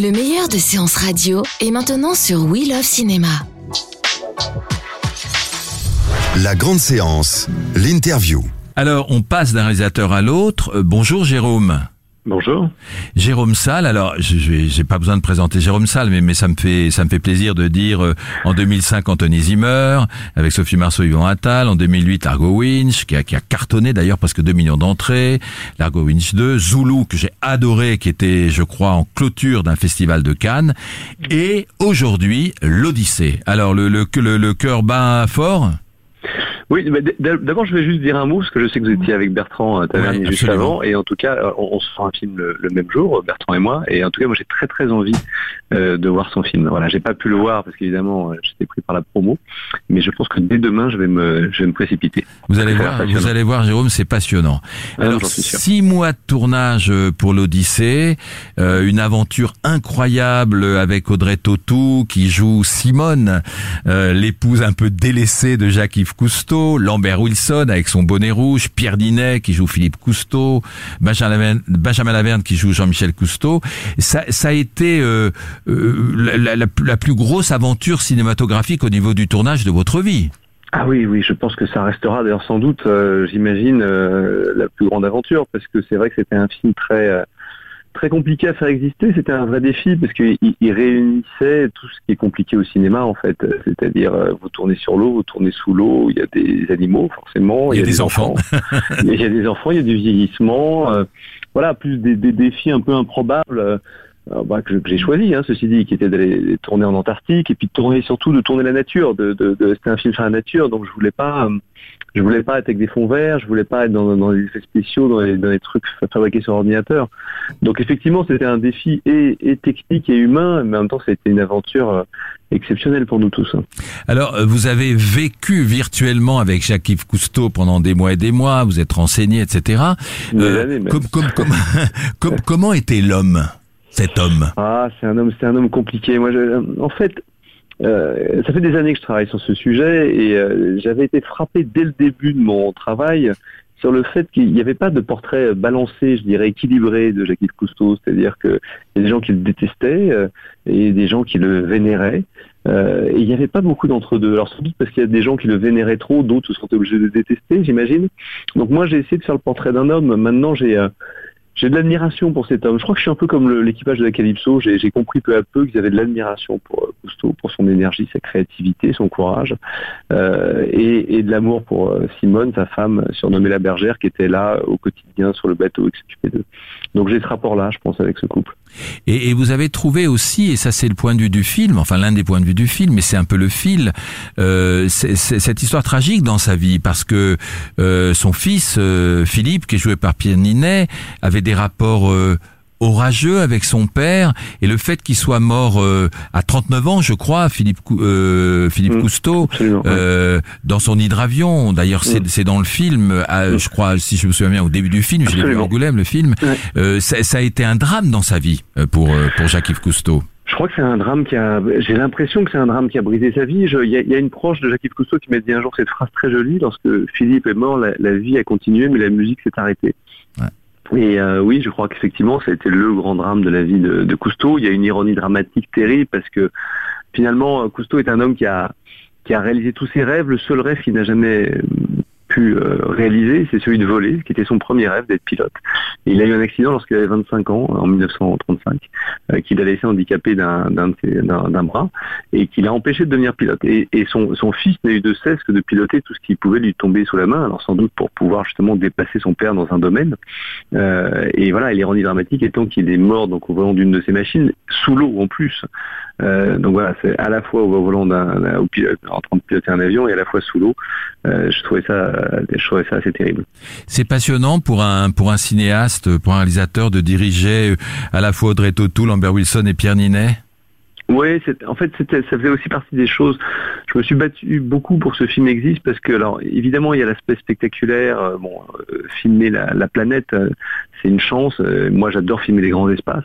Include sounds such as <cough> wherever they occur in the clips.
Le meilleur de séances radio est maintenant sur We Love Cinéma. La grande séance, l'interview. Alors, on passe d'un réalisateur à l'autre. Euh, bonjour Jérôme. Bonjour. Jérôme Salle. Alors, je j'ai pas besoin de présenter Jérôme Salle, mais, mais ça me fait ça me fait plaisir de dire euh, en 2005 Anthony Zimmer avec Sophie Marceau, Yvon Attal. En 2008 Largo Winch qui a, qui a cartonné d'ailleurs presque 2 millions d'entrées. Largo Winch 2, Zulu que j'ai adoré, qui était je crois en clôture d'un festival de Cannes. Et aujourd'hui l'Odyssée. Alors le le le, le cœur bat fort? Oui, d'abord je vais juste dire un mot, parce que je sais que vous étiez avec Bertrand euh, Tavernier juste avant, et en tout cas, euh, on, se fera un film le, même jour, Bertrand et moi, et en tout cas, moi j'ai très très envie euh, de voir son film. Voilà, j'ai pas pu le voir parce qu'évidemment j'étais pris par la promo, mais je pense que dès demain je vais me, je vais me précipiter. Vous allez voir, vous allez voir, Jérôme, c'est passionnant. Ah, Alors six mois de tournage pour l'Odyssée, une aventure incroyable avec Audrey Tautou qui joue Simone, l'épouse un peu délaissée de Jacques-Yves Cousteau Lambert Wilson avec son bonnet rouge, Pierre Dinet qui joue Philippe Cousteau, Benjamin, Benjamin Laverne qui joue Jean-Michel Cousteau. Ça, a été euh, euh, la, la, plus grosse aventure cinématographique au niveau du tournage de votre vie. Ah oui, oui, je pense que ça restera d'ailleurs sans doute, euh, j'imagine, la plus grande aventure, parce que c'est vrai que c'était un film très très compliqué à faire exister. C'était un vrai défi parce qu'il réunissait tout ce qui est compliqué au cinéma en fait. C'est-à-dire euh, vous tournez sur l'eau, vous tournez sous l'eau, il y a des animaux forcément, il y a, des, enfants, il y a des enfants, il y a du vieillissement. Euh, voilà, plus des, défis un peu improbables. Euh, bah, que, j'ai choisi, hein, ceci dit, qui était d'aller tourner en Antarctique et puis de tourner surtout de tourner la nature. De, de, de c'était un film sur la nature, donc je voulais pas je voulais pas être avec des fonds verts, je voulais pas être dans, dans des effets spéciaux, dans des dans trucs fabriqués sur ordinateur. Donc effectivement, c'était un défi et, et, technique et humain, mais en même temps, c'était une aventure euh, exceptionnelle pour nous tous. Hein. Alors, euh, vous avez vécu virtuellement avec Jacques-Yves Cousteau pendant des mois et des mois, vous êtes renseigné, etc. Euh, comme, comme, <laughs> comme, comment était l'homme cet homme? Ah, c'est un homme, c'est un homme compliqué. Moi, je, en fait, euh, ça fait des années que je travaille sur ce sujet et euh, j'avais été frappé dès le début de mon travail sur le fait qu'il n'y avait pas de portrait balancé, je dirais équilibré de Jacques-Yves Cousteau, c'est-à-dire qu'il y a des gens qui le détestaient euh, et des gens qui le vénéraient. et il n'y avait pas beaucoup d'entre deux. Alors sans doute parce qu'il y a des gens qui le vénéraient trop, d'autres se sont obligés de détester, j'imagine. Donc moi j'ai essayé de faire le portrait d'un homme. Maintenant j'ai j'ai de l'admiration pour cet homme. Je crois que je suis un peu comme l'équipage de la Calypso. J'ai compris peu à peu qu'ils avaient de l'admiration pour euh, Cousteau, pour son énergie, sa créativité, son courage, euh, et, et, de l'amour pour euh, Simone, sa femme surnommée la bergère, qui était là au quotidien sur le bateau et s'occupait d'eux. Donc j'ai ce rapport-là, je pense, avec ce couple. Et, et, vous avez trouvé aussi, et ça c'est le point de vue du film, enfin l'un des points de vue du film, mais c'est un peu le fil, euh, c'est cette histoire tragique dans sa vie, parce que euh, son fils, euh, Philippe, qui est joué par Pierre Ninet, avait des rapports orageux avec son père et le fait qu'il soit mort euh, à 39 ans, je crois, Philippe euh, Philippe mmh, Cousteau, euh, dans son hydravion. D'ailleurs, c'est mmh. dans le film, mmh. je crois, si je me souviens bien, au début du film, j'ai vu Angoulême, le film. Ça, ça, a été un drame dans sa vie pour pour Jacques-Yves Cousteau. Je crois que c'est un drame qui a. J'ai l'impression que c'est un drame qui a brisé sa vie. Il y, y, a une proche de Jacques-Yves Cousteau qui m'a dit un jour cette phrase très jolie lorsque Philippe est mort, la, la vie a continué, mais la musique s'est arrêtée. Et euh, oui, je crois qu'effectivement, ça a été le grand drame de la vie de, de, Cousteau. Il y a une ironie dramatique terrible parce que finalement, Cousteau est un homme qui a qui a réalisé tous ses rêves. Le seul rêve qu'il n'a jamais pu euh, réaliser, c'est celui de voler, qui était son premier rêve d'être pilote. Il a eu un accident lorsqu'il avait 25 ans, en 1935, euh, qu'il a laissé handicapé d'un bras et qui l'a empêché de devenir pilote. Et, et son, son, fils n'a eu de cesse que de piloter tout ce qui pouvait lui tomber sous la main, alors sans doute pour pouvoir justement dépasser son père dans un domaine. Euh, et voilà, l'ironie dramatique étant qu'il est mort donc au volant d'une de ses machines, sous l'eau en plus. Euh, donc voilà, c'est à la fois au volant d'un, en train de piloter un avion et à la fois sous l'eau. Je trouvais ça, je trouvais ça assez terrible. C'est passionnant pour un pour un cinéaste, pour un réalisateur de diriger à la fois Audrey Tautou, Lambert Wilson et Pierre Ninet. Oui, en fait, ça faisait aussi partie des choses. Je me suis battu beaucoup pour que ce film existe parce que, alors, évidemment, il y a l'aspect spectaculaire. Euh, bon, filmer la, la planète, c'est une chance. moi, j'adore filmer les grands espaces.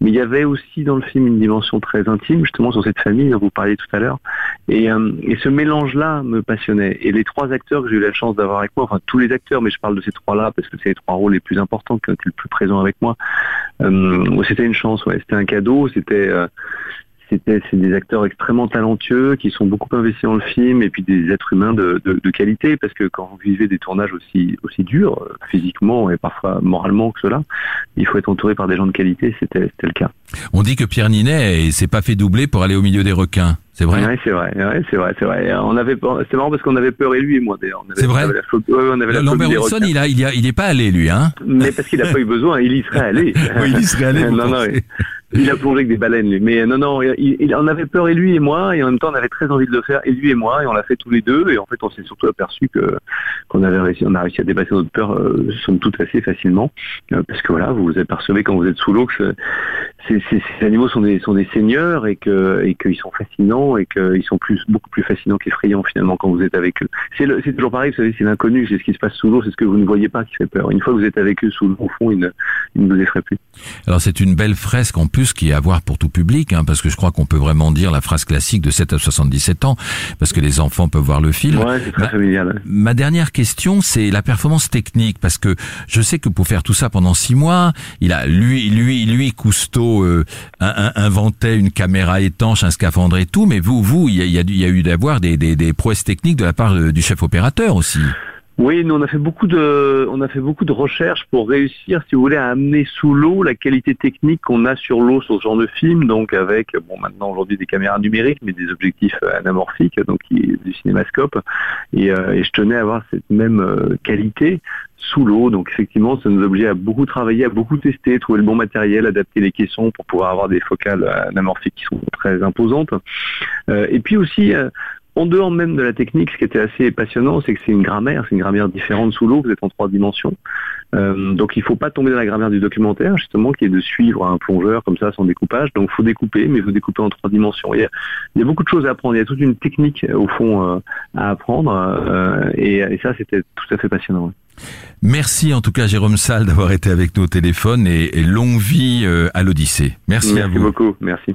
Mais il y avait aussi dans le film une dimension très intime, justement sur cette famille dont vous parliez tout à l'heure. Et, euh, et, ce mélange-là me passionnait. Et les trois acteurs que j'ai eu la chance d'avoir avec moi, enfin tous les acteurs, mais je parle de ces trois-là parce que c'est les trois rôles les plus importants qui ont été le plus présents avec moi. c'était une chance. C'était un cadeau. C'était c'est des acteurs extrêmement talentueux qui sont beaucoup investis dans le film et puis des êtres humains de, qualité parce que quand vous vivez des tournages aussi aussi durs euh, physiquement et parfois moralement que cela, il faut être entouré par des gens de qualité. C'était le cas. On dit que Pierre Ninet s'est pas fait doubler pour aller au milieu des requins. C'est vrai? Oui, c'est vrai. c'est vrai, c'est vrai. On avait, c'est marrant parce qu'on avait peur et lui et moi d'ailleurs. C'est vrai? On avait la Lambert Wilson, il a, il a, il est pas allé lui, hein? Mais parce qu'il n'a pas eu besoin, il y serait allé. <laughs> oui, il y serait allé. <laughs> non, non, il a plongé avec des baleines. Mais non, non, il, en avait peur et lui et moi, et en même temps, on avait très envie de le faire, et lui et moi, et on l'a fait tous les deux, et en fait, on s'est surtout aperçu que qu'on avait réussi, on a réussi à dépasser notre peur, euh, somme toute assez facilement, euh, parce que voilà, vous vous apercevez quand vous êtes sous l'eau que ces, animaux sont des sont des seigneurs et que et qu'ils sont fascinants et qu'ils sont plus beaucoup plus fascinants qu'effrayants finalement quand vous êtes avec eux. C'est c'est toujours pareil, vous savez, c'est l'inconnu, c'est ce qui se passe sous l'eau, c'est ce que vous ne voyez pas qui fait peur. Une fois que vous êtes avec eux sous l'eau, au fond, ils ne, ils ne vous effraient plus. Alors c'est une belle fresque en plus qui est à voir pour tout public, hein, parce que je crois qu'on peut vraiment dire la phrase classique de 7 à 77 ans, parce que les enfants peuvent voir le film. Ouais, c'est très ma, familial. Ma dernière question, c'est la performance technique, parce que je sais que pour faire tout ça pendant six mois, il a lui, lui, lui, Cousteau euh, inventait une caméra étanche, un scaphandre et tout, mais vous, vous, il y a, y a, eu d'avoir des, des, des prouesses techniques de la part euh, du chef opérateur aussi. Oui, nous on a fait beaucoup de, on a fait beaucoup de recherches pour réussir, si vous voulez, à amener sous l'eau la qualité technique qu'on a sur l'eau sur ce genre de film, donc avec, bon, maintenant aujourd'hui des caméras numériques, mais des objectifs anamorphiques, donc du cinémascope, et, euh, et je tenais à avoir cette même euh, qualité sous l'eau. Donc effectivement, ça nous obligeait à beaucoup travailler, à beaucoup tester, trouver le bon matériel, adapter les caissons pour pouvoir avoir des focales anamorphiques qui sont très imposantes. Euh, et puis aussi, en dehors même de la technique, ce qui était assez passionnant, c'est que c'est une grammaire, c'est une grammaire différente sous l'eau, vous êtes en trois dimensions. Euh, donc il ne faut pas tomber dans la grammaire du documentaire, justement, qui est de suivre un plongeur comme ça sans découpage. Donc il faut découper, mais vous découpez en trois dimensions. Il y, a, il y a beaucoup de choses à apprendre, il y a toute une technique au fond euh, à apprendre, euh, et, et, ça c'était tout à fait passionnant. Merci en tout cas Jérôme Salle d'avoir été avec nous au téléphone et, et longue vie à l'Odyssée. Merci, merci à vous. Merci beaucoup, merci.